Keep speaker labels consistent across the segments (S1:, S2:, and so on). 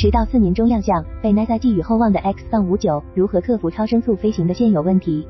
S1: 迟到四年中亮相，被 NASA 寄予厚望的 X 杠59如何克服超声速飞行的现有问题？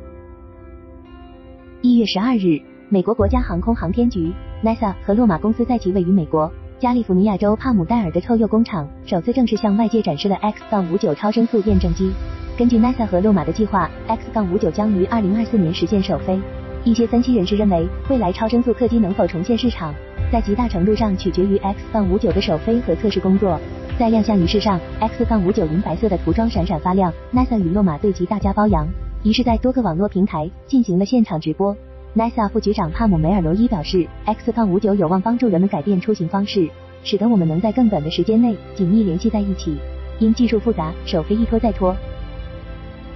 S1: 一月十二日，美国国家航空航天局 NASA 和洛马公司在其位于美国加利福尼亚州帕姆代尔的臭鼬工厂，首次正式向外界展示了 X 杠59超声速验证机。根据 NASA 和洛马的计划，X 杠59将于二零二四年实现首飞。一些分析人士认为，未来超声速客机能否重现市场，在极大程度上取决于 X 杠59的首飞和测试工作。在亮相仪式上，X 杠59银白色的涂装闪闪发亮，NASA 与洛马对其大加褒扬。仪式在多个网络平台进行了现场直播。NASA 副局长帕姆梅尔罗伊表示，X 杠59有望帮助人们改变出行方式，使得我们能在更短的时间内紧密联系在一起。因技术复杂，首飞一拖再拖。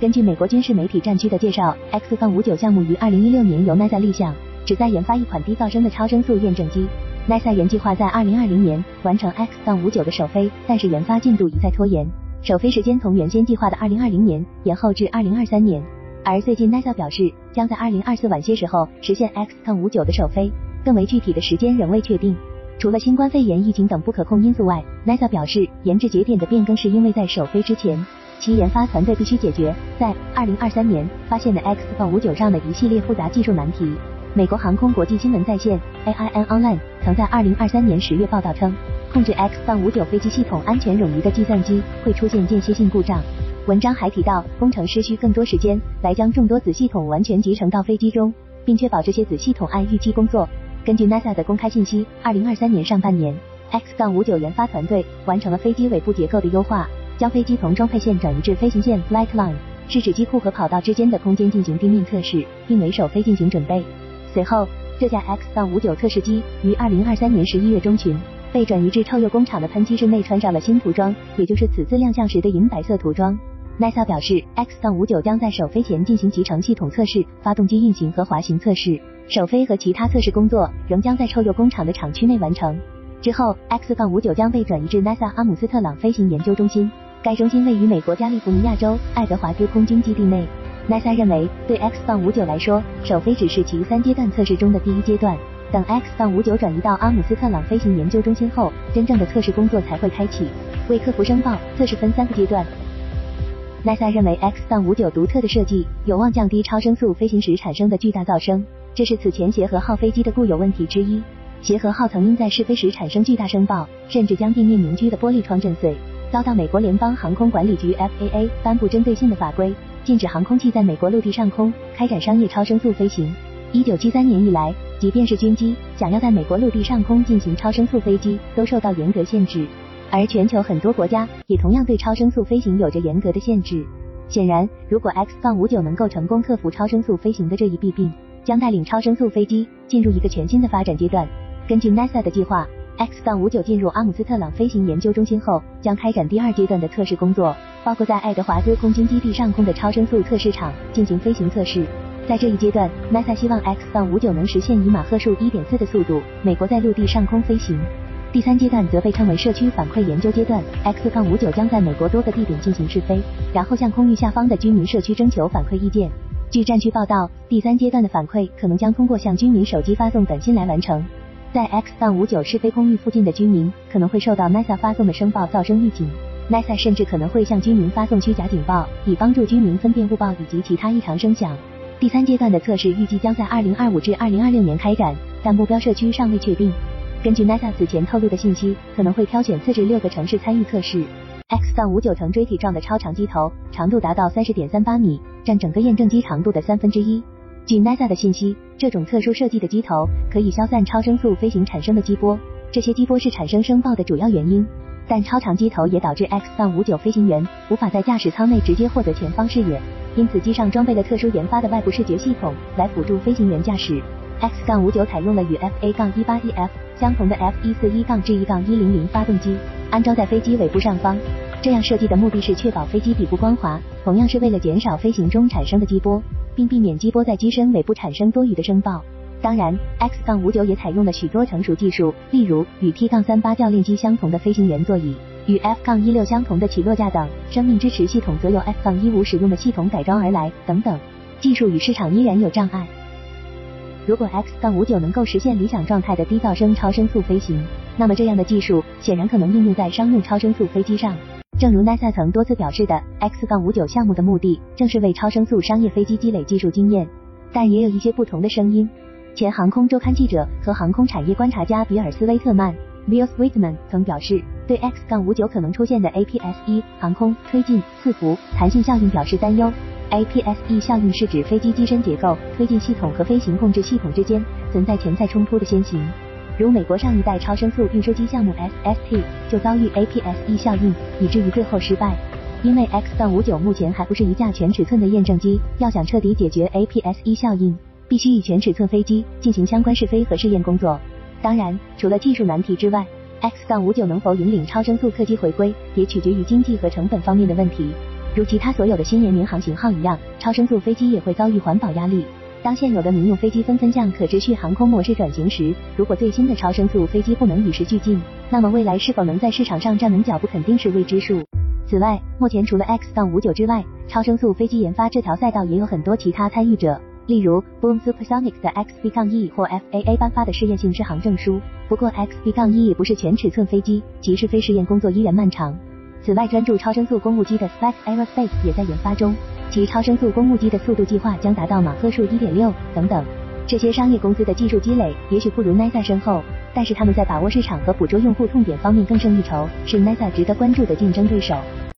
S1: 根据美国军事媒体战区的介绍，X 杠59项目于2016年由 NASA 立项，旨在研发一款低噪声的超声速验证机。NASA 原计划在二零二零年完成 X 杠59的首飞，但是研发进度一再拖延，首飞时间从原先计划的二零二零年延后至二零二三年。而最近 NASA 表示，将在二零二四晚些时候实现 X 杠59的首飞，更为具体的时间仍未确定。除了新冠肺炎疫情等不可控因素外，NASA 表示研制节点的变更是因为在首飞之前，其研发团队必须解决在二零二三年发现的 X 杠59上的一系列复杂技术难题。美国航空国际新闻在线 （AIN Online） 曾在二零二三年十月报道称，控制 X 杠59飞机系统安全冗余的计算机会出现间歇性故障。文章还提到，工程师需更多时间来将众多子系统完全集成到飞机中，并确保这些子系统按预期工作。根据 NASA 的公开信息，二零二三年上半年，X 杠59研发团队完成了飞机尾部结构的优化，将飞机从装配线转移至飞行线 （flight line），是指机库和跑道之间的空间进行地面测试，并为首飞进行准备。随后，这架 X 杠59测试机于二零二三年十一月中旬被转移至臭鼬工厂的喷漆室内，穿上了新涂装，也就是此次亮相时的银白色涂装。NASA 表示 X 杠59将在首飞前进行集成系统测试、发动机运行和滑行测试。首飞和其他测试工作仍将在臭鼬工厂的厂区内完成。之后，X 杠59将被转移至 NASA 阿姆斯特朗飞行研究中心，该中心位于美国加利福尼亚州爱德华兹空军基地内。NASA 认为，对 X-59 来说，首飞只是其三阶段测试中的第一阶段。等 X-59 转移到阿姆斯特朗飞行研究中心后，真正的测试工作才会开启。为克服声爆，测试分三个阶段。NASA 认为 X-59 独特的设计有望降低超声速飞行时产生的巨大噪声，这是此前协和号飞机的固有问题之一。协和号曾因在试飞时产生巨大声爆，甚至将地面凝居的玻璃窗震碎，遭到美国联邦航空管理局 FAA 颁布针对性的法规。禁止航空器在美国陆地上空开展商业超声速飞行。一九七三年以来，即便是军机想要在美国陆地上空进行超声速飞机，都受到严格限制。而全球很多国家也同样对超声速飞行有着严格的限制。显然，如果 X 杠59能够成功克服超声速飞行的这一弊病，将带领超声速飞机进入一个全新的发展阶段。根据 NASA 的计划。X 杠59进入阿姆斯特朗飞行研究中心后，将开展第二阶段的测试工作，包括在爱德华兹空军基地上空的超声速测试场进行飞行测试。在这一阶段，NASA 希望 X 杠59能实现以马赫数1.4的速度，美国在陆地上空飞行。第三阶段则被称为社区反馈研究阶段，X 杠59将在美国多个地点进行试飞，然后向空域下方的居民社区征求反馈意见。据战区报道，第三阶段的反馈可能将通过向居民手机发送短信来完成。在 X-59 试飞空域附近的居民可能会受到 NASA 发送的声爆噪声预警，NASA 甚至可能会向居民发送虚假警报，以帮助居民分辨误报以及其他异常声响。第三阶段的测试预计将在2025至2026年开展，但目标社区尚未确定。根据 NASA 此前透露的信息，可能会挑选四至六个城市参与测试。X-59 呈锥体状的超长机头，长度达到30.38米，占整个验证机长度的三分之一。据 NASA 的信息，这种特殊设计的机头可以消散超声速飞行产生的激波，这些激波是产生声爆的主要原因。但超长机头也导致 X-59 飞行员无法在驾驶舱内直接获得前方视野，因此机上装备了特殊研发的外部视觉系统来辅助飞行员驾驶。X 杠59采用了与 FA-18EF 相同的 F141-G1-100 发动机，安装在飞机尾部上方。这样设计的目的是确保飞机底部光滑，同样是为了减少飞行中产生的激波。并避免机波在机身尾部产生多余的声爆。当然，X 杠59也采用了许多成熟技术，例如与 T 杠38教练机相同的飞行员座椅，与 F 杠16相同的起落架等。生命支持系统则由 F-15 使用的系统改装而来，等等。技术与市场依然有障碍。如果 X 杠59能够实现理想状态的低噪声超声速飞行，那么这样的技术显然可能应用在商用超声速飞机上。正如 NASA 曾多次表示的，X-59 项目的目的正是为超声速商业飞机积累技术经验。但也有一些不同的声音。前航空周刊记者和航空产业观察家比尔斯威特曼 （Bill Sweetman） 曾表示，对 X-59 可能出现的 APS-E 航空推进伺服弹性效应表示担忧。APS-E 效应是指飞机机身结构、推进系统和飞行控制系统之间存在潜在冲突的先行。如美国上一代超声速运输机项目 SST 就遭遇 APS-E 效应，以至于最后失败。因为 X 杠59目前还不是一架全尺寸的验证机，要想彻底解决 APS-E 效应，必须以全尺寸飞机进行相关试飞和试验工作。当然，除了技术难题之外 X 杠59能否引领超声速客机回归，也取决于经济和成本方面的问题。如其他所有的新研民航型号一样，超声速飞机也会遭遇环保压力。当现有的民用飞机纷纷向可持续航空模式转型时，如果最新的超声速飞机不能与时俱进，那么未来是否能在市场上站稳脚步，肯定是未知数。此外，目前除了 X 杠59之外，超声速飞机研发这条赛道也有很多其他参与者，例如 Boom Supersonic 的 XB 杠 E 或 FAA 颁发的试验性适航证书。不过，XB-E 也不是全尺寸飞机，其试飞试验工作依然漫长。此外，专注超声速公务机的 Spex Aerospace 也在研发中，其超声速公务机的速度计划将达到马赫数一点六等等。这些商业公司的技术积累也许不如 NASA 深厚，但是他们在把握市场和捕捉用户痛点方面更胜一筹，是 NASA 值得关注的竞争对手。